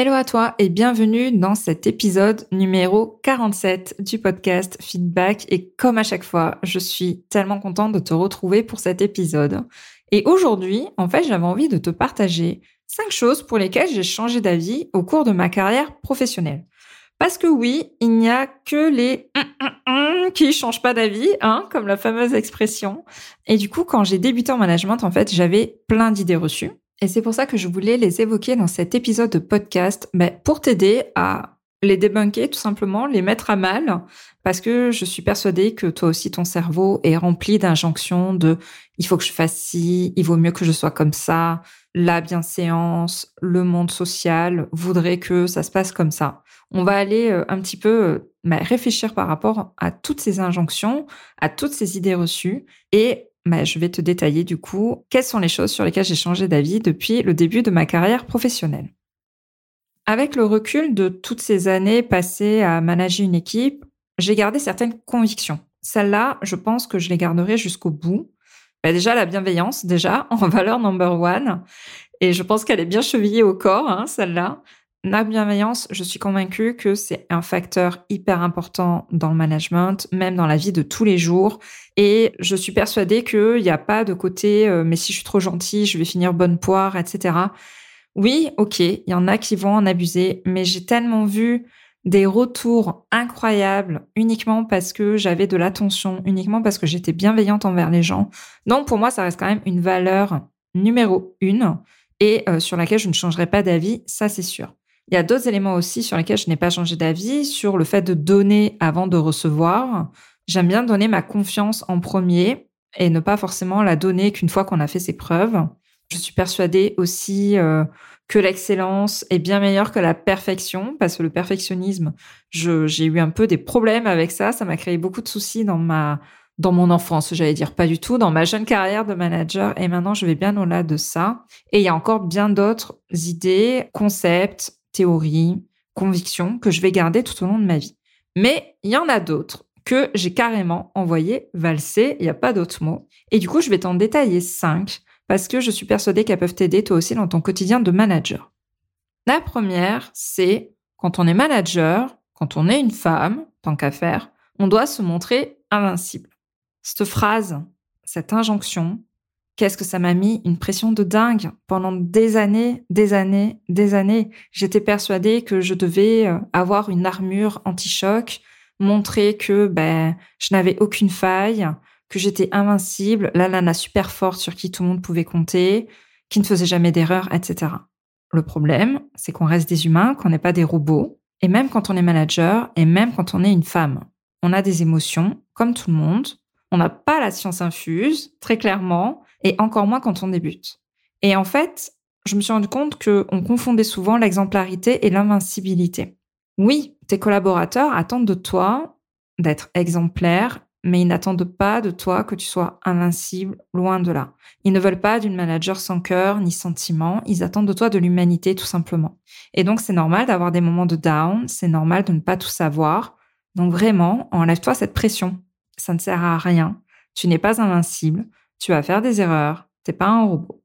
Hello à toi et bienvenue dans cet épisode numéro 47 du podcast Feedback. Et comme à chaque fois, je suis tellement contente de te retrouver pour cet épisode. Et aujourd'hui, en fait, j'avais envie de te partager cinq choses pour lesquelles j'ai changé d'avis au cours de ma carrière professionnelle. Parce que oui, il n'y a que les qui changent pas d'avis, hein, comme la fameuse expression. Et du coup, quand j'ai débuté en management, en fait, j'avais plein d'idées reçues. Et c'est pour ça que je voulais les évoquer dans cet épisode de podcast, mais pour t'aider à les débunker tout simplement, les mettre à mal, parce que je suis persuadée que toi aussi ton cerveau est rempli d'injonctions de il faut que je fasse ci, il vaut mieux que je sois comme ça, la bienséance, le monde social voudrait que ça se passe comme ça. On va aller euh, un petit peu euh, réfléchir par rapport à toutes ces injonctions, à toutes ces idées reçues et je vais te détailler du coup quelles sont les choses sur lesquelles j'ai changé d'avis depuis le début de ma carrière professionnelle. Avec le recul de toutes ces années passées à manager une équipe, j'ai gardé certaines convictions. Celles-là, je pense que je les garderai jusqu'au bout. Bah, déjà, la bienveillance, déjà, en valeur number one. Et je pense qu'elle est bien chevillée au corps, hein, celle-là. La bienveillance, je suis convaincue que c'est un facteur hyper important dans le management, même dans la vie de tous les jours. Et je suis persuadée qu'il n'y a pas de côté, euh, mais si je suis trop gentille, je vais finir bonne poire, etc. Oui, ok, il y en a qui vont en abuser, mais j'ai tellement vu des retours incroyables uniquement parce que j'avais de l'attention, uniquement parce que j'étais bienveillante envers les gens. Donc pour moi, ça reste quand même une valeur numéro une et euh, sur laquelle je ne changerai pas d'avis, ça c'est sûr. Il y a d'autres éléments aussi sur lesquels je n'ai pas changé d'avis, sur le fait de donner avant de recevoir. J'aime bien donner ma confiance en premier et ne pas forcément la donner qu'une fois qu'on a fait ses preuves. Je suis persuadée aussi euh, que l'excellence est bien meilleure que la perfection, parce que le perfectionnisme, j'ai eu un peu des problèmes avec ça. Ça m'a créé beaucoup de soucis dans ma dans mon enfance, j'allais dire pas du tout, dans ma jeune carrière de manager. Et maintenant, je vais bien au-delà de ça. Et il y a encore bien d'autres idées, concepts, théories, convictions que je vais garder tout au long de ma vie. Mais il y en a d'autres que j'ai carrément envoyé valser, il n'y a pas d'autre mot. Et du coup, je vais t'en détailler cinq parce que je suis persuadée qu'elles peuvent t'aider toi aussi dans ton quotidien de manager. La première, c'est quand on est manager, quand on est une femme, tant qu'à faire, on doit se montrer invincible. Cette phrase, cette injonction, qu'est-ce que ça m'a mis une pression de dingue pendant des années, des années, des années. J'étais persuadée que je devais euh, avoir une armure anti-choc, montrer que ben je n'avais aucune faille, que j'étais invincible, la nana super forte sur qui tout le monde pouvait compter, qui ne faisait jamais d'erreur, etc. Le problème, c'est qu'on reste des humains, qu'on n'est pas des robots, et même quand on est manager, et même quand on est une femme, on a des émotions, comme tout le monde. On n'a pas la science infuse, très clairement, et encore moins quand on débute. Et en fait, je me suis rendu compte qu'on confondait souvent l'exemplarité et l'invincibilité. Oui, tes collaborateurs attendent de toi d'être exemplaire, mais ils n'attendent pas de toi que tu sois invincible, loin de là. Ils ne veulent pas d'une manager sans cœur ni sentiment, ils attendent de toi de l'humanité tout simplement. Et donc c'est normal d'avoir des moments de down, c'est normal de ne pas tout savoir. Donc vraiment, enlève-toi cette pression. Ça ne sert à rien. Tu n'es pas invincible tu vas faire des erreurs, t'es pas un robot.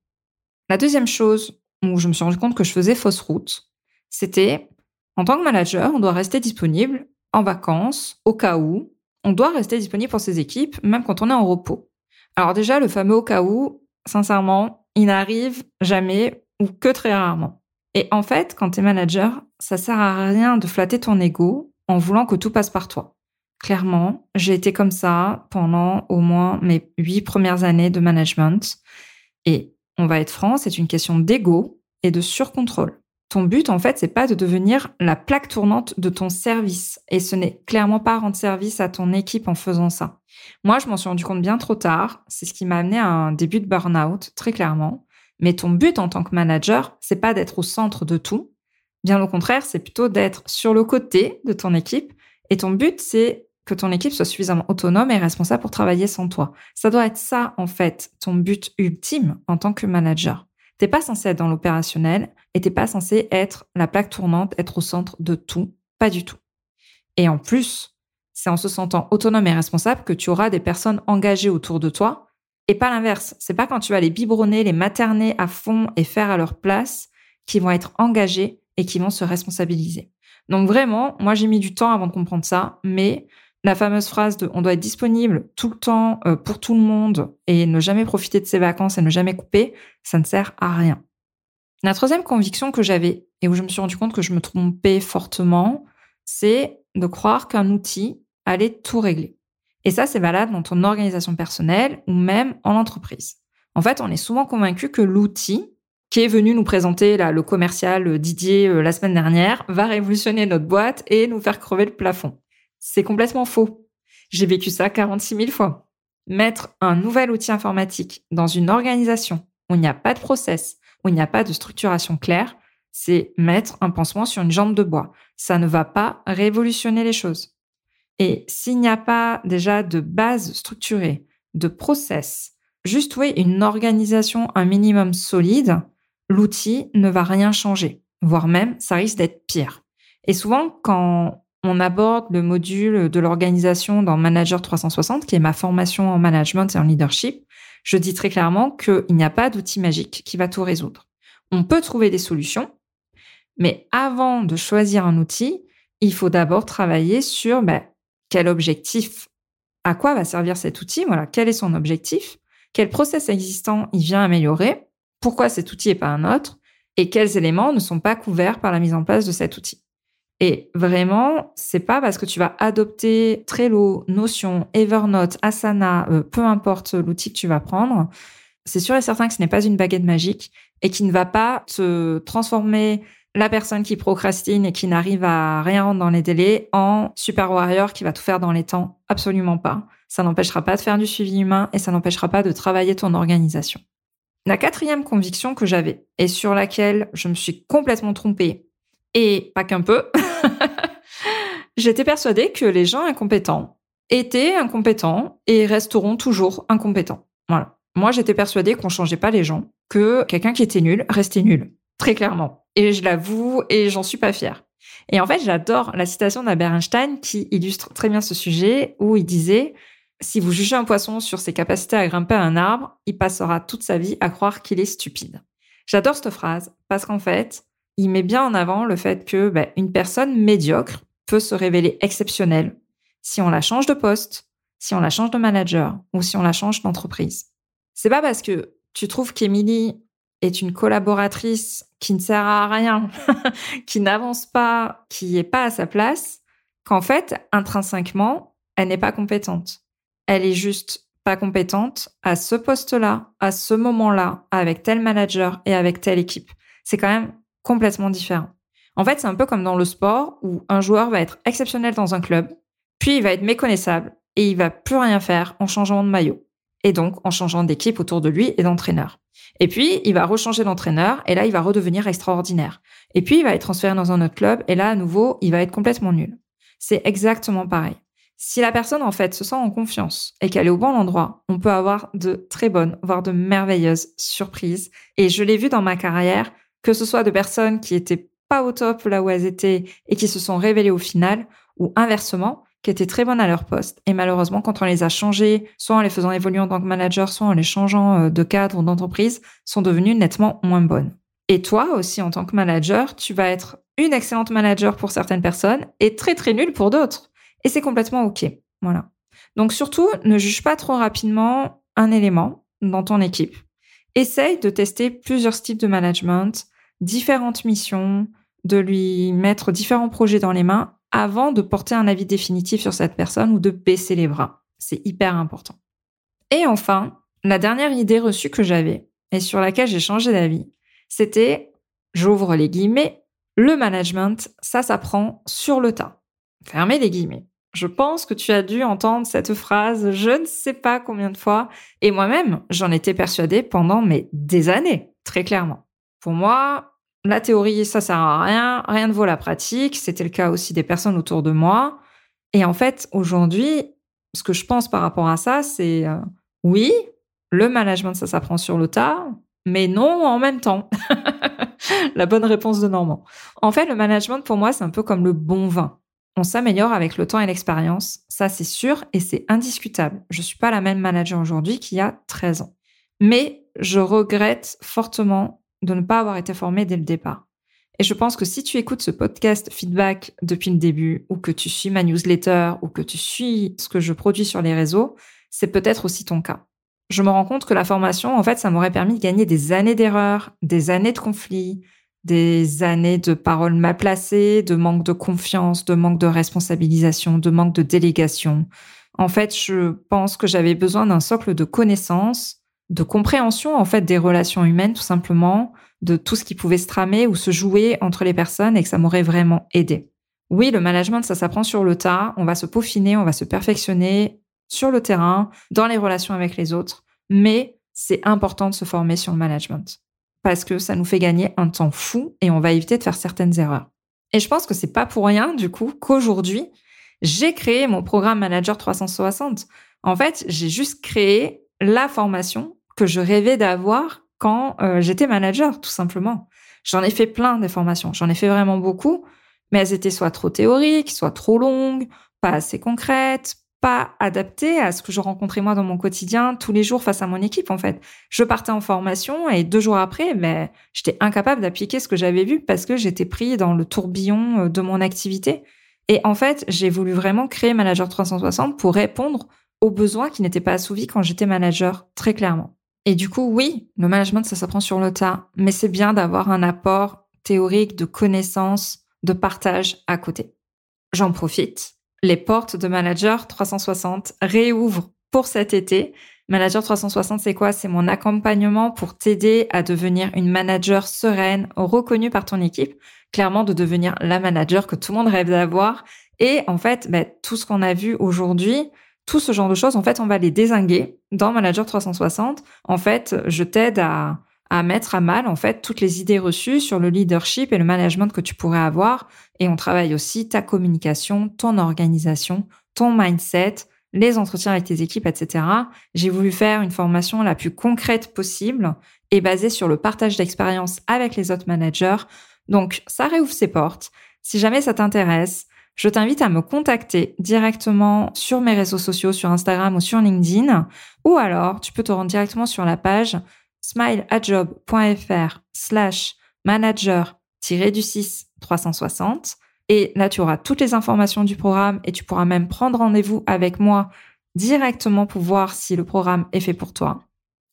La deuxième chose où je me suis rendu compte que je faisais fausse route, c'était en tant que manager, on doit rester disponible en vacances, au cas où. On doit rester disponible pour ses équipes, même quand on est en repos. Alors déjà, le fameux au cas où, sincèrement, il n'arrive jamais ou que très rarement. Et en fait, quand tu es manager, ça sert à rien de flatter ton ego en voulant que tout passe par toi. Clairement, j'ai été comme ça pendant au moins mes huit premières années de management. Et on va être franc, c'est une question d'ego et de surcontrôle. Ton but, en fait, c'est pas de devenir la plaque tournante de ton service. Et ce n'est clairement pas rendre service à ton équipe en faisant ça. Moi, je m'en suis rendu compte bien trop tard. C'est ce qui m'a amené à un début de burn-out, très clairement. Mais ton but en tant que manager, c'est pas d'être au centre de tout. Bien au contraire, c'est plutôt d'être sur le côté de ton équipe et ton but, c'est que ton équipe soit suffisamment autonome et responsable pour travailler sans toi. Ça doit être ça, en fait, ton but ultime en tant que manager. T'es pas censé être dans l'opérationnel et t'es pas censé être la plaque tournante, être au centre de tout. Pas du tout. Et en plus, c'est en se sentant autonome et responsable que tu auras des personnes engagées autour de toi et pas l'inverse. C'est pas quand tu vas les biberonner, les materner à fond et faire à leur place qui vont être engagés et qui vont se responsabiliser. Donc vraiment, moi j'ai mis du temps avant de comprendre ça, mais la fameuse phrase de on doit être disponible tout le temps euh, pour tout le monde et ne jamais profiter de ses vacances et ne jamais couper, ça ne sert à rien. La troisième conviction que j'avais et où je me suis rendu compte que je me trompais fortement, c'est de croire qu'un outil allait tout régler. Et ça, c'est valable dans ton organisation personnelle ou même en entreprise. En fait, on est souvent convaincu que l'outil qui est venu nous présenter là, le commercial euh, Didier euh, la semaine dernière va révolutionner notre boîte et nous faire crever le plafond. C'est complètement faux. J'ai vécu ça 46 000 fois. Mettre un nouvel outil informatique dans une organisation où il n'y a pas de process, où il n'y a pas de structuration claire, c'est mettre un pansement sur une jambe de bois. Ça ne va pas révolutionner les choses. Et s'il n'y a pas déjà de base structurée, de process, juste oui, une organisation un minimum solide, l'outil ne va rien changer, voire même ça risque d'être pire. Et souvent, quand on aborde le module de l'organisation dans Manager 360, qui est ma formation en management et en leadership, je dis très clairement qu'il n'y a pas d'outil magique qui va tout résoudre. On peut trouver des solutions, mais avant de choisir un outil, il faut d'abord travailler sur ben, quel objectif, à quoi va servir cet outil, voilà, quel est son objectif, quel process existant il vient améliorer, pourquoi cet outil et pas un autre, et quels éléments ne sont pas couverts par la mise en place de cet outil. Et vraiment, c'est pas parce que tu vas adopter Trello, Notion, Evernote, Asana, euh, peu importe l'outil que tu vas prendre, c'est sûr et certain que ce n'est pas une baguette magique et qui ne va pas te transformer la personne qui procrastine et qui n'arrive à rien rendre dans les délais en super warrior qui va tout faire dans les temps. Absolument pas. Ça n'empêchera pas de faire du suivi humain et ça n'empêchera pas de travailler ton organisation. La quatrième conviction que j'avais et sur laquelle je me suis complètement trompée, et pas qu'un peu, j'étais persuadée que les gens incompétents étaient incompétents et resteront toujours incompétents. Voilà. Moi, j'étais persuadée qu'on changeait pas les gens, que quelqu'un qui était nul restait nul. Très clairement. Et je l'avoue, et j'en suis pas fière. Et en fait, j'adore la citation d'Albert Einstein qui illustre très bien ce sujet où il disait si vous jugez un poisson sur ses capacités à grimper à un arbre, il passera toute sa vie à croire qu'il est stupide. J'adore cette phrase parce qu'en fait, il met bien en avant le fait que ben, une personne médiocre peut se révéler exceptionnelle si on la change de poste, si on la change de manager ou si on la change d'entreprise. C'est pas parce que tu trouves qu'Emilie est une collaboratrice qui ne sert à rien, qui n'avance pas, qui est pas à sa place, qu'en fait, intrinsèquement, elle n'est pas compétente elle est juste pas compétente à ce poste-là, à ce moment-là, avec tel manager et avec telle équipe. C'est quand même complètement différent. En fait, c'est un peu comme dans le sport où un joueur va être exceptionnel dans un club, puis il va être méconnaissable et il va plus rien faire en changeant de maillot. Et donc en changeant d'équipe autour de lui et d'entraîneur. Et puis, il va rechanger d'entraîneur et là, il va redevenir extraordinaire. Et puis, il va être transféré dans un autre club et là, à nouveau, il va être complètement nul. C'est exactement pareil. Si la personne, en fait, se sent en confiance et qu'elle est au bon endroit, on peut avoir de très bonnes, voire de merveilleuses surprises. Et je l'ai vu dans ma carrière, que ce soit de personnes qui étaient pas au top là où elles étaient et qui se sont révélées au final, ou inversement, qui étaient très bonnes à leur poste. Et malheureusement, quand on les a changées, soit en les faisant évoluer en tant que manager, soit en les changeant euh, de cadre ou d'entreprise, sont devenues nettement moins bonnes. Et toi aussi, en tant que manager, tu vas être une excellente manager pour certaines personnes et très très nulle pour d'autres. Et c'est complètement OK. Voilà. Donc surtout, ne juge pas trop rapidement un élément dans ton équipe. Essaye de tester plusieurs styles de management, différentes missions, de lui mettre différents projets dans les mains avant de porter un avis définitif sur cette personne ou de baisser les bras. C'est hyper important. Et enfin, la dernière idée reçue que j'avais et sur laquelle j'ai changé d'avis, c'était, j'ouvre les guillemets, le management, ça s'apprend sur le tas. Fermez les guillemets. Je pense que tu as dû entendre cette phrase je ne sais pas combien de fois. Et moi-même, j'en étais persuadée pendant mais des années, très clairement. Pour moi, la théorie, ça sert à rien, rien ne vaut la pratique. C'était le cas aussi des personnes autour de moi. Et en fait, aujourd'hui, ce que je pense par rapport à ça, c'est euh, oui, le management, ça s'apprend sur le tas, mais non en même temps. la bonne réponse de Normand. En fait, le management, pour moi, c'est un peu comme le bon vin. On s'améliore avec le temps et l'expérience, ça c'est sûr et c'est indiscutable. Je suis pas la même manager aujourd'hui qu'il y a 13 ans. Mais je regrette fortement de ne pas avoir été formée dès le départ. Et je pense que si tu écoutes ce podcast feedback depuis le début, ou que tu suis ma newsletter, ou que tu suis ce que je produis sur les réseaux, c'est peut-être aussi ton cas. Je me rends compte que la formation, en fait, ça m'aurait permis de gagner des années d'erreurs, des années de conflits, des années de paroles mal placées, de manque de confiance, de manque de responsabilisation, de manque de délégation. En fait, je pense que j'avais besoin d'un socle de connaissances, de compréhension, en fait, des relations humaines, tout simplement, de tout ce qui pouvait se tramer ou se jouer entre les personnes et que ça m'aurait vraiment aidé. Oui, le management, ça s'apprend sur le tas. On va se peaufiner, on va se perfectionner sur le terrain, dans les relations avec les autres. Mais c'est important de se former sur le management parce que ça nous fait gagner un temps fou et on va éviter de faire certaines erreurs. Et je pense que c'est pas pour rien, du coup, qu'aujourd'hui, j'ai créé mon programme Manager 360. En fait, j'ai juste créé la formation que je rêvais d'avoir quand euh, j'étais manager, tout simplement. J'en ai fait plein des formations, j'en ai fait vraiment beaucoup, mais elles étaient soit trop théoriques, soit trop longues, pas assez concrètes, pas adaptées à ce que je rencontrais moi dans mon quotidien tous les jours face à mon équipe en fait. Je partais en formation et deux jours après, ben, j'étais incapable d'appliquer ce que j'avais vu parce que j'étais pris dans le tourbillon euh, de mon activité. Et en fait, j'ai voulu vraiment créer Manager 360 pour répondre aux besoins qui n'étaient pas assouvis quand j'étais manager, très clairement. Et du coup, oui, le management, ça s'apprend sur le tas, mais c'est bien d'avoir un apport théorique de connaissances, de partage à côté. J'en profite. Les portes de Manager 360 réouvrent pour cet été. Manager 360, c'est quoi? C'est mon accompagnement pour t'aider à devenir une manager sereine, reconnue par ton équipe. Clairement, de devenir la manager que tout le monde rêve d'avoir. Et en fait, bah, tout ce qu'on a vu aujourd'hui, tout ce genre de choses, en fait, on va les désinguer dans Manager 360. En fait, je t'aide à, à mettre à mal, en fait, toutes les idées reçues sur le leadership et le management que tu pourrais avoir. Et on travaille aussi ta communication, ton organisation, ton mindset, les entretiens avec tes équipes, etc. J'ai voulu faire une formation la plus concrète possible et basée sur le partage d'expérience avec les autres managers. Donc, ça réouvre ses portes. Si jamais ça t'intéresse, je t'invite à me contacter directement sur mes réseaux sociaux, sur Instagram ou sur LinkedIn, ou alors tu peux te rendre directement sur la page smileajob.fr slash manager-du-6 360. Et là, tu auras toutes les informations du programme et tu pourras même prendre rendez-vous avec moi directement pour voir si le programme est fait pour toi.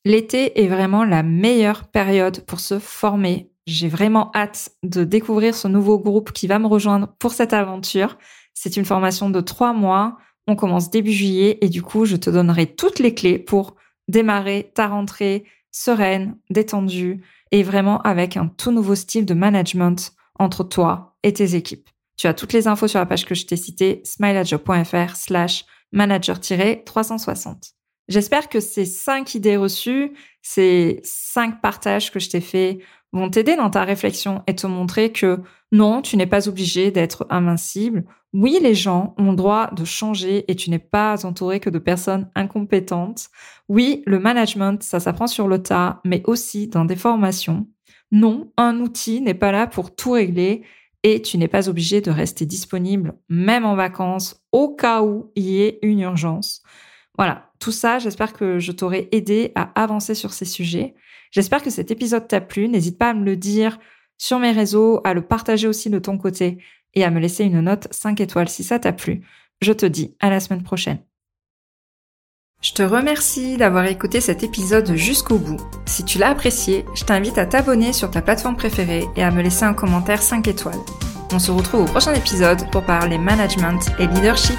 L'été est vraiment la meilleure période pour se former j'ai vraiment hâte de découvrir ce nouveau groupe qui va me rejoindre pour cette aventure. C'est une formation de trois mois. On commence début juillet et du coup, je te donnerai toutes les clés pour démarrer ta rentrée sereine, détendue et vraiment avec un tout nouveau style de management entre toi et tes équipes. Tu as toutes les infos sur la page que je t'ai citée, smileadjob.fr slash manager-360. J'espère que ces cinq idées reçues, ces cinq partages que je t'ai fait vont t'aider dans ta réflexion et te montrer que non, tu n'es pas obligé d'être invincible. Oui, les gens ont le droit de changer et tu n'es pas entouré que de personnes incompétentes. Oui, le management, ça s'apprend sur le tas, mais aussi dans des formations. Non, un outil n'est pas là pour tout régler et tu n'es pas obligé de rester disponible, même en vacances, au cas où il y ait une urgence. Voilà, tout ça, j'espère que je t'aurai aidé à avancer sur ces sujets. J'espère que cet épisode t'a plu. N'hésite pas à me le dire sur mes réseaux, à le partager aussi de ton côté et à me laisser une note 5 étoiles si ça t'a plu. Je te dis à la semaine prochaine. Je te remercie d'avoir écouté cet épisode jusqu'au bout. Si tu l'as apprécié, je t'invite à t'abonner sur ta plateforme préférée et à me laisser un commentaire 5 étoiles. On se retrouve au prochain épisode pour parler management et leadership.